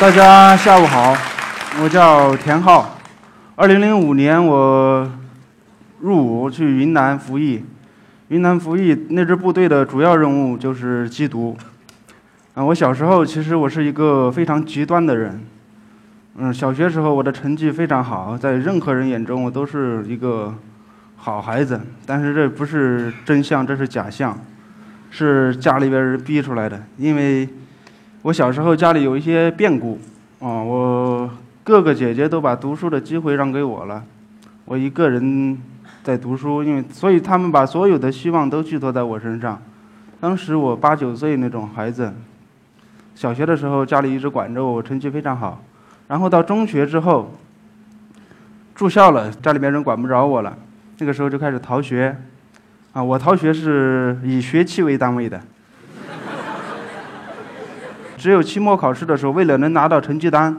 大家下午好，我叫田浩。二零零五年我入伍去云南服役，云南服役那支部队的主要任务就是缉毒。啊，我小时候其实我是一个非常极端的人。嗯，小学时候我的成绩非常好，在任何人眼中我都是一个好孩子。但是这不是真相，这是假象，是家里边人逼出来的。因为我小时候家里有一些变故，啊，我哥哥姐姐都把读书的机会让给我了，我一个人在读书，因为所以他们把所有的希望都寄托在我身上。当时我八九岁那种孩子，小学的时候家里一直管着我，我成绩非常好。然后到中学之后，住校了，家里面人管不着我了，那个时候就开始逃学，啊，我逃学是以学期为单位的，只有期末考试的时候，为了能拿到成绩单，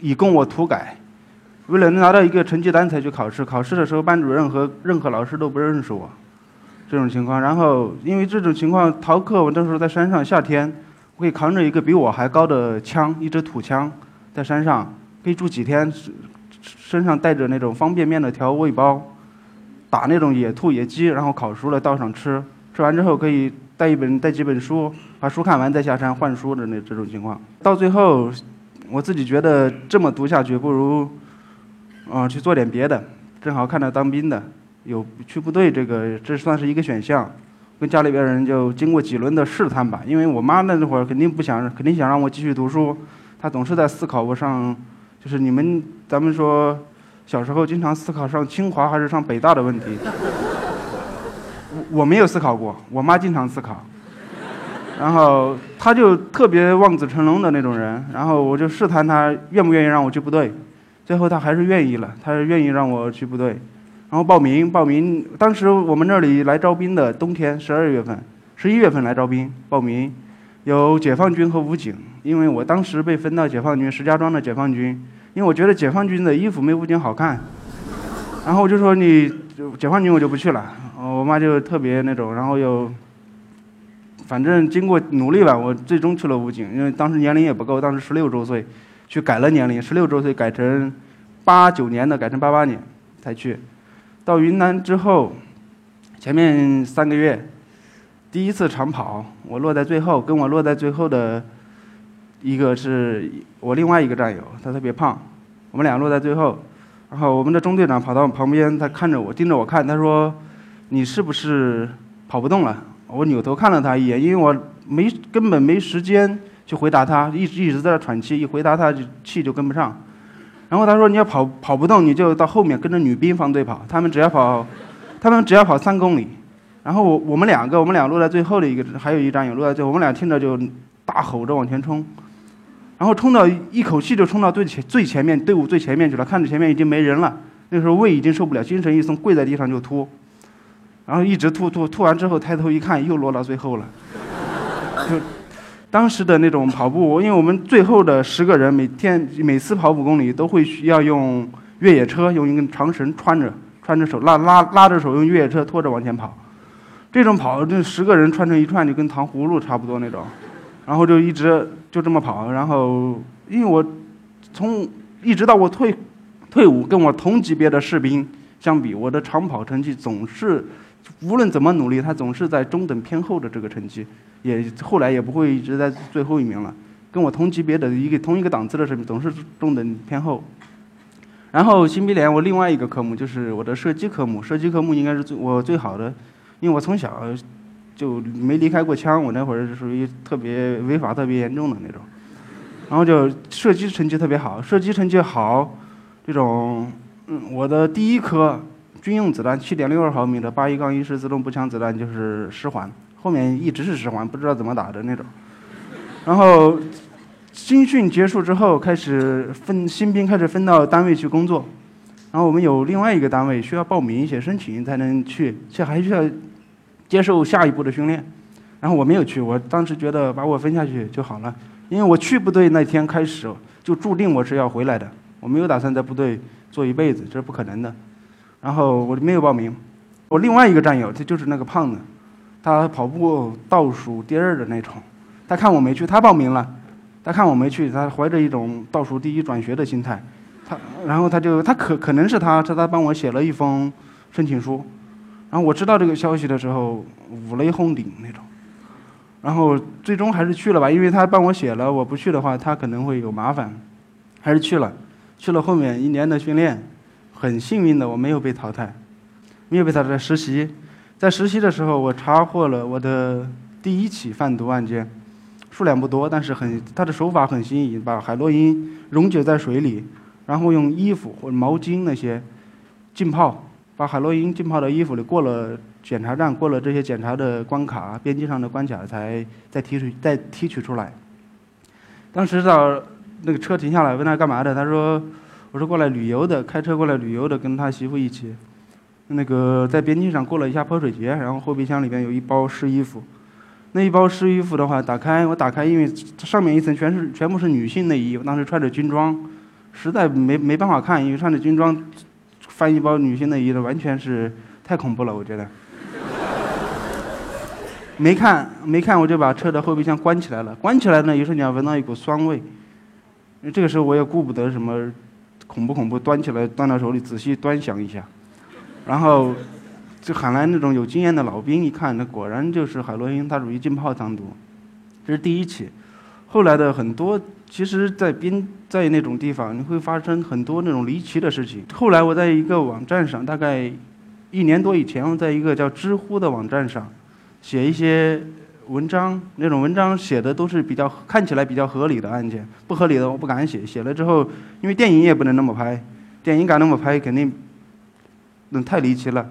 以供我涂改，为了能拿到一个成绩单才去考试，考试的时候班主任和任何老师都不认识我，这种情况，然后因为这种情况逃课，我那时候在山上，夏天会扛着一个比我还高的枪，一支土枪。在山上可以住几天，身上带着那种方便面的调味包，打那种野兔、野鸡，然后烤熟了倒上吃。吃完之后可以带一本、带几本书，把书看完再下山换书的那这种情况。到最后，我自己觉得这么读下去不如，啊去做点别的。正好看到当兵的有去部队，这个这算是一个选项。跟家里边人就经过几轮的试探吧，因为我妈那会儿肯定不想，肯定想让我继续读书。她总是在思考我上，就是你们咱们说小时候经常思考上清华还是上北大的问题。我没有思考过，我妈经常思考。然后他就特别望子成龙的那种人，然后我就试探他愿不愿意让我去部队，最后他还是愿意了，他是愿意让我去部队，然后报名报名。当时我们那里来招兵的，冬天十二月份、十一月份来招兵报名。有解放军和武警，因为我当时被分到解放军石家庄的解放军，因为我觉得解放军的衣服没武警好看，然后我就说你就解放军我就不去了，我妈就特别那种，然后又，反正经过努力吧，我最终去了武警，因为当时年龄也不够，当时十六周岁，去改了年龄，十六周岁改成八九年的，改成八八年才去，到云南之后，前面三个月。第一次长跑，我落在最后，跟我落在最后的一个是我另外一个战友，他特别胖，我们俩落在最后，然后我们的中队长跑到我旁边，他看着我，盯着我看，他说：“你是不是跑不动了？”我扭头看了他一眼，因为我没根本没时间去回答他，一直一直在那喘气，一回答他就气就跟不上。然后他说：“你要跑跑不动，你就到后面跟着女兵方队跑，他们只要跑，他们只要跑三公里。”然后我我们两个，我们俩落在最后的一个，还有一战友落在最后，我们俩听着就大吼着往前冲，然后冲到一口气就冲到最前最前面队伍最前面去了，看着前面已经没人了，那时候胃已经受不了，精神一松，跪在地上就吐，然后一直吐吐吐完之后抬头一看，又落到最后了，就当时的那种跑步，因为我们最后的十个人每天每次跑五公里都会需要用越野车，用一根长绳穿着，穿着手拉拉拉着手用越野车拖着往前跑。这种跑，这十个人串成一串，就跟糖葫芦差不多那种，然后就一直就这么跑，然后因为我从一直到我退退伍，跟我同级别的士兵相比，我的长跑成绩总是无论怎么努力，他总是在中等偏后的这个成绩，也后来也不会一直在最后一名了。跟我同级别的一个同一个档次的士兵总是中等偏后。然后新兵连我另外一个科目就是我的射击科目，射击科目应该是最我最好的。因为我从小就没离开过枪，我那会儿是属于特别违法、特别严重的那种，然后就射击成绩特别好，射击成绩好，这种，嗯，我的第一颗军用子弹七点六二毫米的八一杠一式自动步枪子弹就是十环，后面一直是十环，不知道怎么打的那种。然后军训结束之后，开始分新兵开始分到单位去工作，然后我们有另外一个单位需要报名写申请才能去，这还需要。接受下一步的训练，然后我没有去。我当时觉得把我分下去就好了，因为我去部队那天开始就注定我是要回来的，我没有打算在部队做一辈子，这是不可能的。然后我就没有报名。我另外一个战友，他就是那个胖子，他跑步倒数第二的那种，他看我没去，他报名了，他看我没去，他怀着一种倒数第一转学的心态，他然后他就他可可能是他是他帮我写了一封申请书，然后我知道这个消息的时候五雷轰顶那种，然后最终还是去了吧，因为他帮我写了，我不去的话他可能会有麻烦，还是去了，去了后面一年的训练，很幸运的我没有被淘汰，没有被淘汰实习，在实习的时候我查获了我的第一起贩毒案件。数量不多，但是很，他的手法很新颖，把海洛因溶解在水里，然后用衣服或者毛巾那些浸泡，把海洛因浸泡到衣服里，过了检查站，过了这些检查的关卡，边境上的关卡，才再提取再提取出来。当时到那个车停下来，问他干嘛的，他说：“我是过来旅游的，开车过来旅游的，跟他媳妇一起。那个在边境上过了一下泼水节，然后后备箱里边有一包湿衣服。”那一包湿衣服的话，打开我打开，因为上面一层全是全部是女性内衣，我当时穿着军装，实在没没办法看，因为穿着军装翻一包女性内衣的，完全是太恐怖了，我觉得。没看没看，我就把车的后备箱关起来了。关起来呢，一瞬间闻到一股酸味，这个时候我也顾不得什么恐不恐怖，端起来端到手里仔细端详一下，然后。就喊来那种有经验的老兵，一看，那果然就是海洛因，它属于浸泡藏毒，这是第一起。后来的很多，其实，在边在那种地方，你会发生很多那种离奇的事情。后来我在一个网站上，大概一年多以前，我在一个叫知乎的网站上写一些文章，那种文章写的都是比较看起来比较合理的案件，不合理的我不敢写。写了之后，因为电影也不能那么拍，电影敢那么拍，肯定那太离奇了。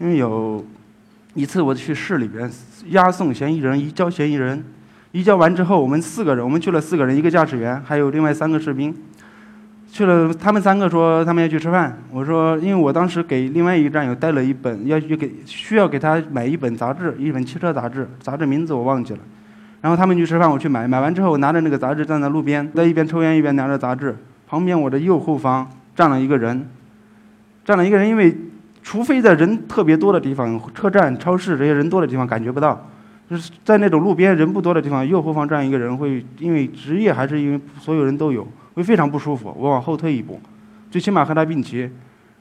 因为有一次我去市里边押送嫌疑人，移交嫌疑人，移交完之后，我们四个人，我们去了四个人，一个驾驶员，还有另外三个士兵，去了。他们三个说他们要去吃饭，我说因为我当时给另外一个战友带了一本，要去给需要给他买一本杂志，一本汽车杂志，杂志名字我忘记了。然后他们去吃饭，我去买，买完之后我拿着那个杂志站在路边，在一边抽烟一边拿着杂志，旁边我的右后方站了一个人，站了一个人，因为。除非在人特别多的地方，车站、超市这些人多的地方感觉不到，就是在那种路边人不多的地方，右后方站一个人会因为职业还是因为所有人都有，会非常不舒服。我往后退一步，最起码和他并齐，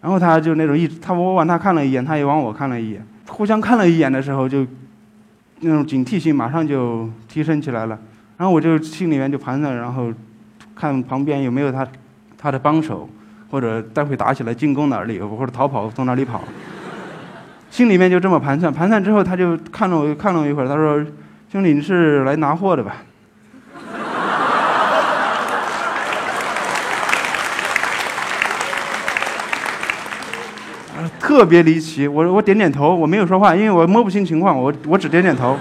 然后他就那种一他我往他看了一眼，他也往我看了一眼，互相看了一眼的时候就那种警惕性马上就提升起来了，然后我就心里面就盘算，然后看旁边有没有他他的帮手。或者待会打起来进攻哪里，或者逃跑从哪里跑，心里面就这么盘算。盘算之后，他就看了我，看了我一会儿，他说：“兄弟，你是来拿货的吧？”特别离奇，我我点点头，我没有说话，因为我摸不清情况，我我只点点头。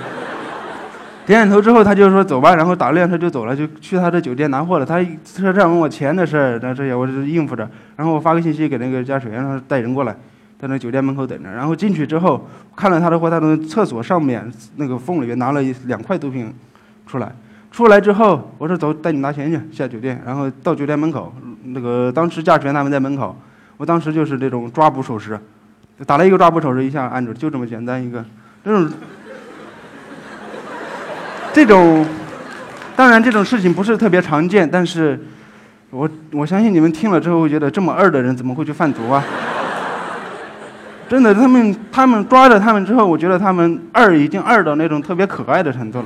点点头之后，他就说走吧，然后打了辆车就走了，就去他的酒店拿货了。他车站问我钱的事儿，那这些我就应付着。然后我发个信息给那个驾驶员，让他带人过来，在那酒店门口等着。然后进去之后，看了。他的货，他从厕所上面那个缝里面拿了。一两块毒品出来。出来之后，我说走，带你拿钱去下酒店。然后到酒店门口，那个当时驾驶员他们在门口，我当时就是这种抓捕手势，打了。一个抓捕手势，一下按住，就这么简单一个，这种。这种，当然这种事情不是特别常见，但是，我我相信你们听了。之后会觉得这么二的人怎么会去贩毒啊？真的，他们他们抓着他们之后，我觉得他们二已经二到那种特别可爱的程度了。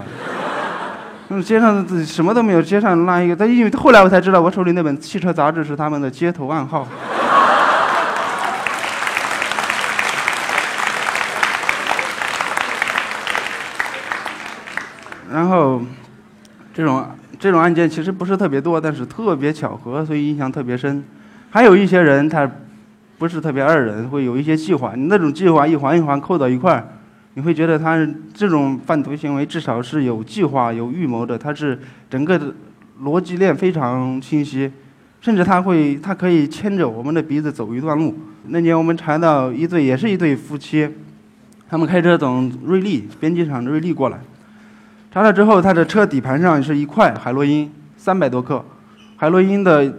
嗯，街上什么都没有，街上拉一个，但因为后来我才知道，我手里那本汽车杂志是他们的街头暗号。然后，这种这种案件其实不是特别多，但是特别巧合，所以印象特别深。还有一些人他不是特别二人，会有一些计划。你那种计划一环一环扣到一块儿，你会觉得他这种贩毒行为至少是有计划、有预谋的。他是整个的逻辑链非常清晰，甚至他会他可以牵着我们的鼻子走一段路。那年我们查到一对也是一对夫妻，他们开车从瑞丽边境上瑞丽过来。查了之后，他的车底盘上是一块海洛因，三百多克。海洛因的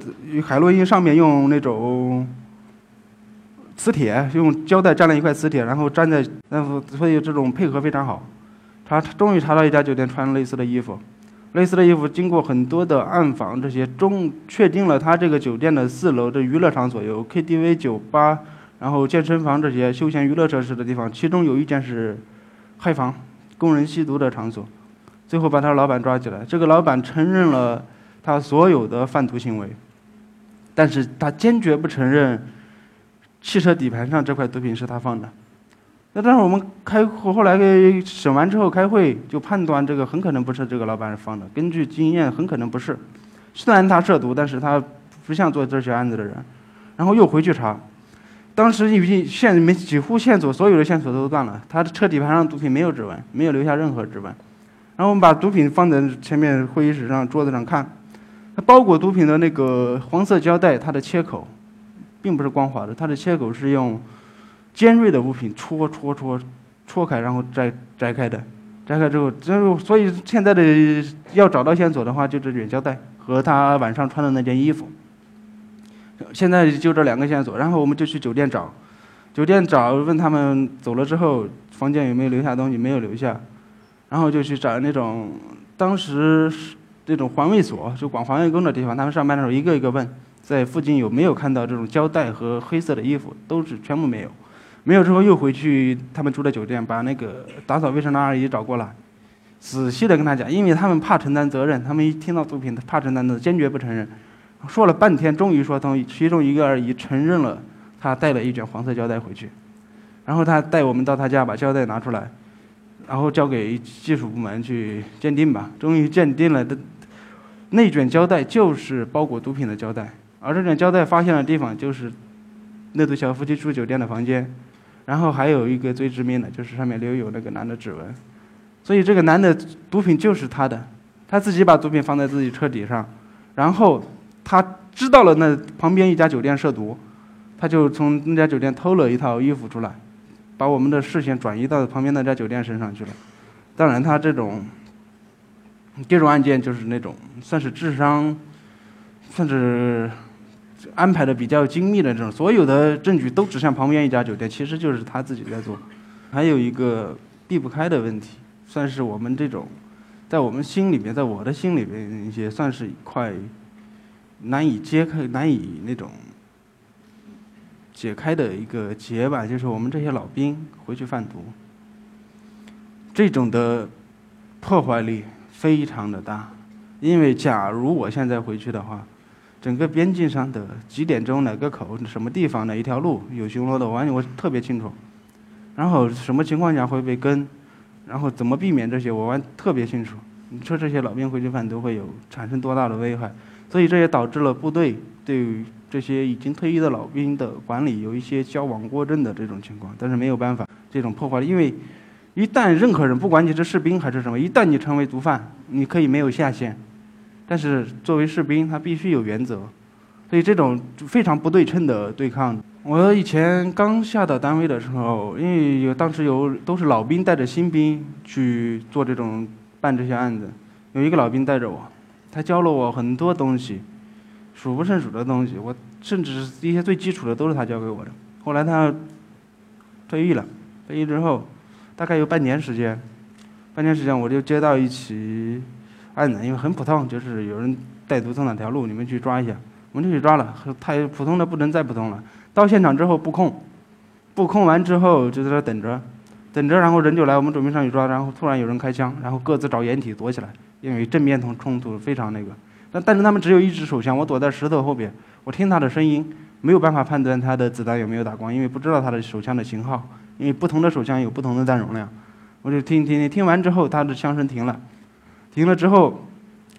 海洛因上面用那种磁铁，用胶带粘了一块磁铁，然后粘在，然后所以这种配合非常好。查终于查到一家酒店穿类似的衣服，类似的衣服经过很多的暗访，这些终确定了他这个酒店的四楼的娱乐场所有 KTV、酒吧，然后健身房这些休闲娱乐设施的地方，其中有一间是嗨房，供人吸毒的场所。最后把他老板抓起来，这个老板承认了他所有的贩毒行为，但是他坚决不承认汽车底盘上这块毒品是他放的。那但是我们开后来审完之后开会就判断这个很可能不是这个老板放的，根据经验很可能不是。虽然他涉毒，但是他不像做这些案子的人。然后又回去查，当时已经线没几乎线索所有的线索都断了，他的车底盘上毒品没有指纹，没有留下任何指纹。然后我们把毒品放在前面会议室上桌子上看，它包裹毒品的那个黄色胶带，它的切口并不是光滑的，它的切口是用。尖锐的物品戳戳戳戳开，然后摘摘开的，摘开之后，就所以现在的要找到线索的话，就这卷胶带和他晚上穿的那件衣服。现在就这两个线索，然后我们就去酒店找，酒店找问他们走了之后房间有没有留下东西，没有留下，然后就去找那种当时这种环卫所，就管环卫工的地方，他们上班的时候一个一个问，在附近有没有看到这种胶带和黑色的衣服，都是全部没有。没有之后又回去他们住的酒店，把那个打扫卫生的阿姨找过来，仔细的跟他讲，因为他们怕承担责任，他们一听到毒品怕承担的，坚决不承认。说了半天，终于说通，其中一个阿姨承认了，她带了一卷黄色胶带回去，然后她带我们到她家把胶带拿出来，然后交给技术部门去鉴定吧。终于鉴定了的，那卷胶带就是包裹毒品的胶带，而这卷胶带发现的地方就是那对小夫妻住酒店的房间。然后还有一个最致命的，就是上面留有那个男的指纹，所以这个男的毒品就是他的，他自己把毒品放在自己车底上，然后他知道了那旁边一家酒店涉毒，他就从那家酒店偷了一套衣服出来，把我们的视线转移到旁边那家酒店身上去了。当然，他这种这种案件就是那种算是智商，算是。安排的比较精密的这种，所有的证据都指向旁边一家酒店，其实就是他自己在做。还有一个避不开的问题，算是我们这种，在我们心里面，在我的心里面，也算是一块难以揭开、难以那种解开的一个结吧。就是我们这些老兵回去贩毒，这种的破坏力非常的大。因为假如我现在回去的话，整个边境上的几点钟哪个口什么地方哪一条路有巡逻的，完全我特别清楚。然后什么情况下会被跟，然后怎么避免这些，我完特别清楚。你说这些老兵回去犯都会有产生多大的危害？所以这也导致了部队对于这些已经退役的老兵的管理有一些矫枉过正的这种情况。但是没有办法，这种破坏，因为一旦任何人，不管你是士兵还是什么，一旦你成为毒贩，你可以没有下限。但是作为士兵，他必须有原则，所以这种非常不对称的对抗。我以前刚下到单位的时候，因为有当时有都是老兵带着新兵去做这种办这些案子，有一个老兵带着我，他教了我很多东西，数不胜数的东西。我甚至一些最基础的都是他教给我的。后来他退役了，退役之后大概有半年时间，半年时间我就接到一起。案子因为很普通，就是有人带毒从哪条路，你们去抓一下，我们就去抓了。太普通的不能再普通了。到现场之后布控，布控完之后就在那等着，等着，然后人就来，我们准备上去抓，然后突然有人开枪，然后各自找掩体躲起来，因为正面冲冲突非常那个。但但是他们只有一支手枪，我躲在石头后边，我听他的声音，没有办法判断他的子弹有没有打光，因为不知道他的手枪的型号，因为不同的手枪有不同的弹容量。我就听听听，听完之后他的枪声停了。停了之后，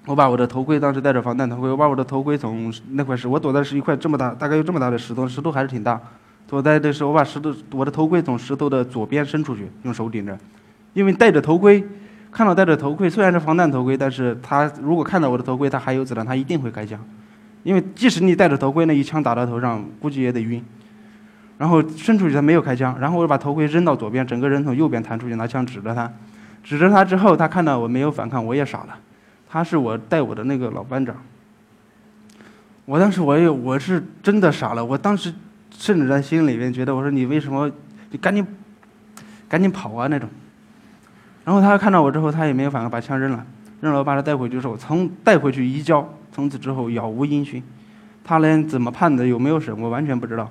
我把我的头盔，当时戴着防弹头盔，我把我的头盔从那块石，我躲的是一块这么大，大概有这么大的石头，石头还是挺大。躲在的时候，我把石头，我的头盔从石头的左边伸出去，用手顶着，因为戴着头盔，看到戴着头盔，虽然是防弹头盔，但是他如果看到我的头盔，他还有子弹，他一定会开枪，因为即使你戴着头盔，那一枪打到头上，估计也得晕。然后伸出去，他没有开枪，然后我就把头盔扔到左边，整个人从右边弹出去，拿枪指着他。指着他之后，他看到我没有反抗，我也傻了。他是我带我的那个老班长。我当时我也我是真的傻了，我当时甚至在心里面觉得，我说你为什么你赶紧赶紧跑啊那种。然后他看到我之后，他也没有反抗，把枪扔了。扔了我把他带回去之后，从带回去移交，从此之后杳无音讯。他连怎么判的，有没有审，我完全不知道。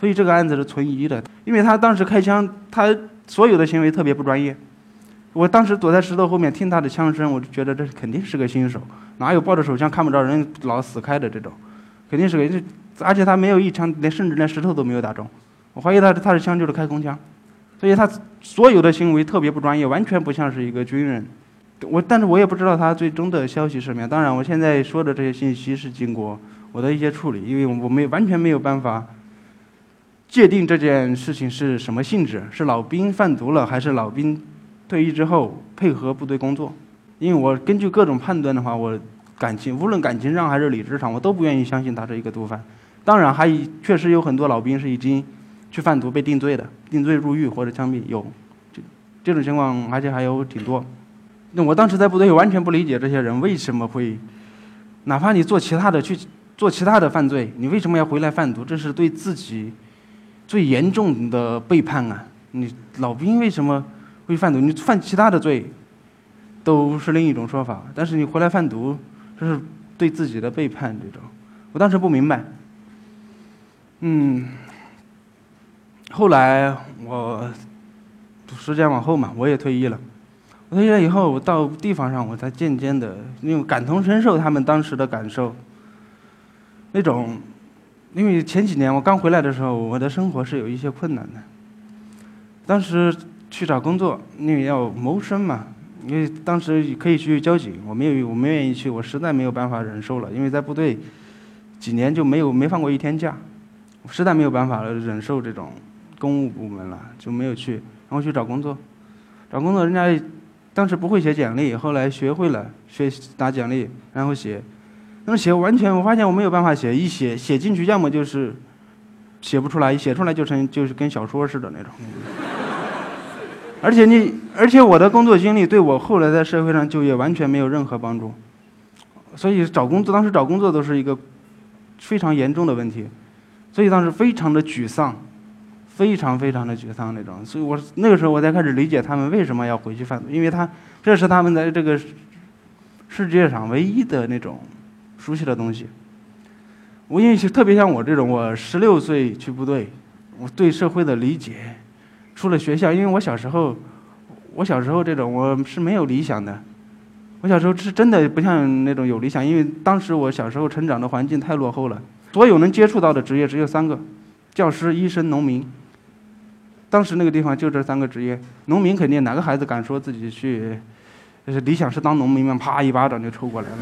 所以这个案子是存疑的，因为他当时开枪，他所有的行为特别不专业。我当时躲在石头后面听他的枪声，我就觉得这肯定是个新手，哪有抱着手枪看不着人老死开的这种，肯定是个，而且他没有一枪，连甚至连石头都没有打中。我怀疑他他的枪就是开空枪，所以他所有的行为特别不专业，完全不像是一个军人。我但是我也不知道他最终的消息是什么样。当然，我现在说的这些信息是经过我的一些处理，因为我没完全没有办法。界定这件事情是什么性质？是老兵贩毒了，还是老兵退役之后配合部队工作？因为我根据各种判断的话，我感情无论感情上还是理智上，我都不愿意相信他是一个毒贩。当然，还确实有很多老兵是已经去贩毒被定罪的，定罪入狱或者枪毙有，这这种情况，而且还有挺多。那我当时在部队完全不理解这些人为什么会，哪怕你做其他的去做其他的犯罪，你为什么要回来贩毒？这是对自己。最严重的背叛啊！你老兵为什么会贩毒？你犯其他的罪，都是另一种说法。但是你回来贩毒，这是对自己的背叛。这种，我当时不明白。嗯，后来我时间往后嘛，我也退役了。我退役了以后，我到地方上，我才渐渐的，因为感同身受他们当时的感受，那种。因为前几年我刚回来的时候，我的生活是有一些困难的。当时去找工作，因为要谋生嘛，因为当时可以去交警，我没有，我没愿意去，我实在没有办法忍受了。因为在部队几年就没有没放过一天假，我实在没有办法了忍受这种公务部门了，就没有去。然后去找工作，找工作人家当时不会写简历，后来学会了学打简历，然后写。那么写完全，我发现我没有办法写，一写写进去，要么就是写不出来，一写出来就成就是跟小说似的那种。而且你，而且我的工作经历对我后来在社会上就业完全没有任何帮助，所以找工作当时找工作都是一个非常严重的问题，所以当时非常的沮丧，非常非常的沮丧那种。所以我那个时候我才开始理解他们为什么要回去贩毒，因为他这是他们在这个世界上唯一的那种。熟悉的东西，我因为特别像我这种，我十六岁去部队，我对社会的理解，出了学校，因为我小时候，我小时候这种我是没有理想的，我小时候是真的不像那种有理想，因为当时我小时候成长的环境太落后了，所有能接触到的职业只有三个，教师、医生、农民。当时那个地方就这三个职业，农民肯定哪个孩子敢说自己去，就是理想是当农民嘛，啪一巴掌就抽过来了。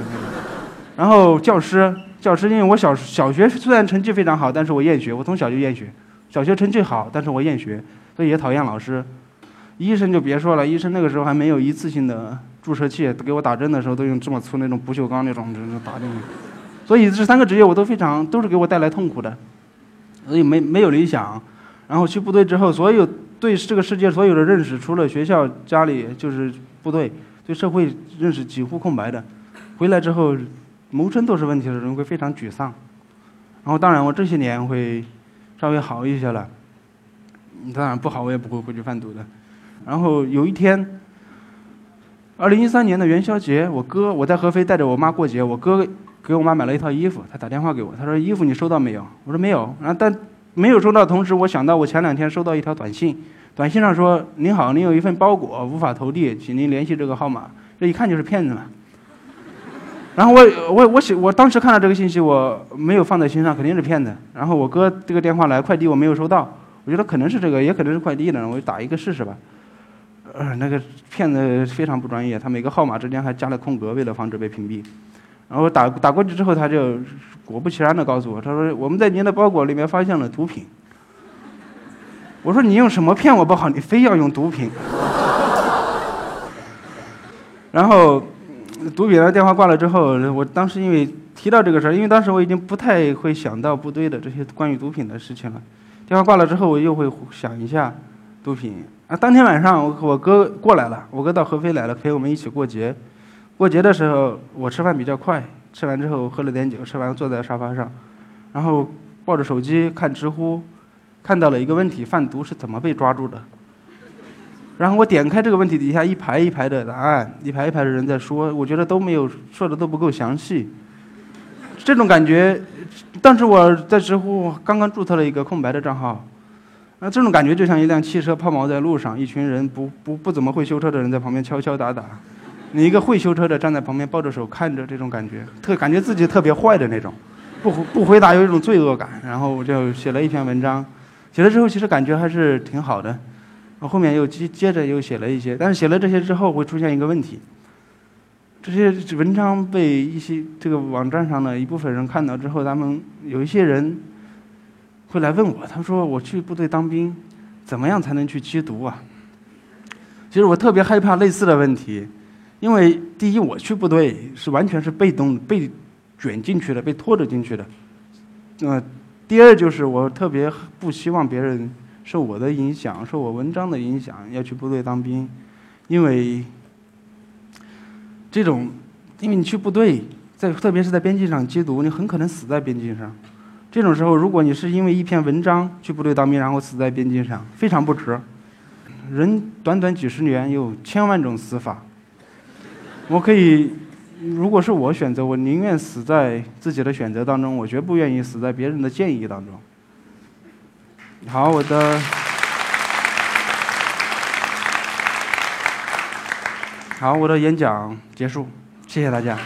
然后教师，教师，因为我小小学虽然成绩非常好，但是我厌学，我从小就厌学。小学成绩好，但是我厌学，所以也讨厌老师。医生就别说了，医生那个时候还没有一次性的注射器，给我打针的时候都用这么粗那种不锈钢那种针打进去。所以这三个职业我都非常都是给我带来痛苦的，所以没没有理想。然后去部队之后，所有对这个世界所有的认识，除了学校、家里，就是部队，对社会认识几乎空白的。回来之后。谋生都是问题的人会非常沮丧，然后当然我这些年会稍微好一些了，当然不好我也不会回去贩毒的。然后有一天，二零一三年的元宵节，我哥我在合肥带着我妈过节，我哥给我妈买了一套衣服，他打电话给我，他说衣服你收到没有？我说没有。然后但没有收到，同时我想到我前两天收到一条短信，短信上说您好，您有一份包裹无法投递，请您联系这个号码。这一看就是骗子嘛。然后我我我写我当时看到这个信息，我没有放在心上，肯定是骗子。然后我哥这个电话来，快递我没有收到，我觉得可能是这个，也可能是快递的，我就打一个试试吧。呃，那个骗子非常不专业，他每个号码之间还加了空格，为了防止被屏蔽。然后打打过去之后，他就果不其然的告诉我，他说我们在您的包裹里面发现了毒品。我说你用什么骗我不好，你非要用毒品。然后。毒品的电话挂了之后，我当时因为提到这个事儿，因为当时我已经不太会想到部队的这些关于毒品的事情了。电话挂了之后，我又会想一下毒品。啊，当天晚上我我哥过来了，我哥到合肥来了，陪我们一起过节。过节的时候，我吃饭比较快，吃完之后喝了点酒，吃完坐在沙发上，然后抱着手机看知乎，看到了一个问题：贩毒是怎么被抓住的？然后我点开这个问题底下一排一排的答案，一排一排的人在说，我觉得都没有说的都不够详细。这种感觉，当时我在知乎刚刚注册了一个空白的账号，那这种感觉就像一辆汽车抛锚在路上，一群人不不不怎么会修车的人在旁边敲敲打打，你一个会修车的站在旁边抱着手看着，这种感觉特感觉自己特别坏的那种，不不回答有一种罪恶感。然后我就写了一篇文章，写了之后其实感觉还是挺好的。我后面又接接着又写了一些，但是写了这些之后会出现一个问题，这些文章被一些这个网站上的一部分人看到之后，他们有一些人会来问我，他说我去部队当兵，怎么样才能去缉毒啊？其实我特别害怕类似的问题，因为第一我去部队是完全是被动被卷进去的，被拖着进去的，呃，第二就是我特别不希望别人。受我的影响，受我文章的影响，要去部队当兵，因为这种，因为你去部队，在特别是在边境上缉毒，你很可能死在边境上。这种时候，如果你是因为一篇文章去部队当兵，然后死在边境上，非常不值。人短短几十年，有千万种死法。我可以，如果是我选择，我宁愿死在自己的选择当中，我绝不愿意死在别人的建议当中。好，我的好，我的演讲结束，谢谢大家。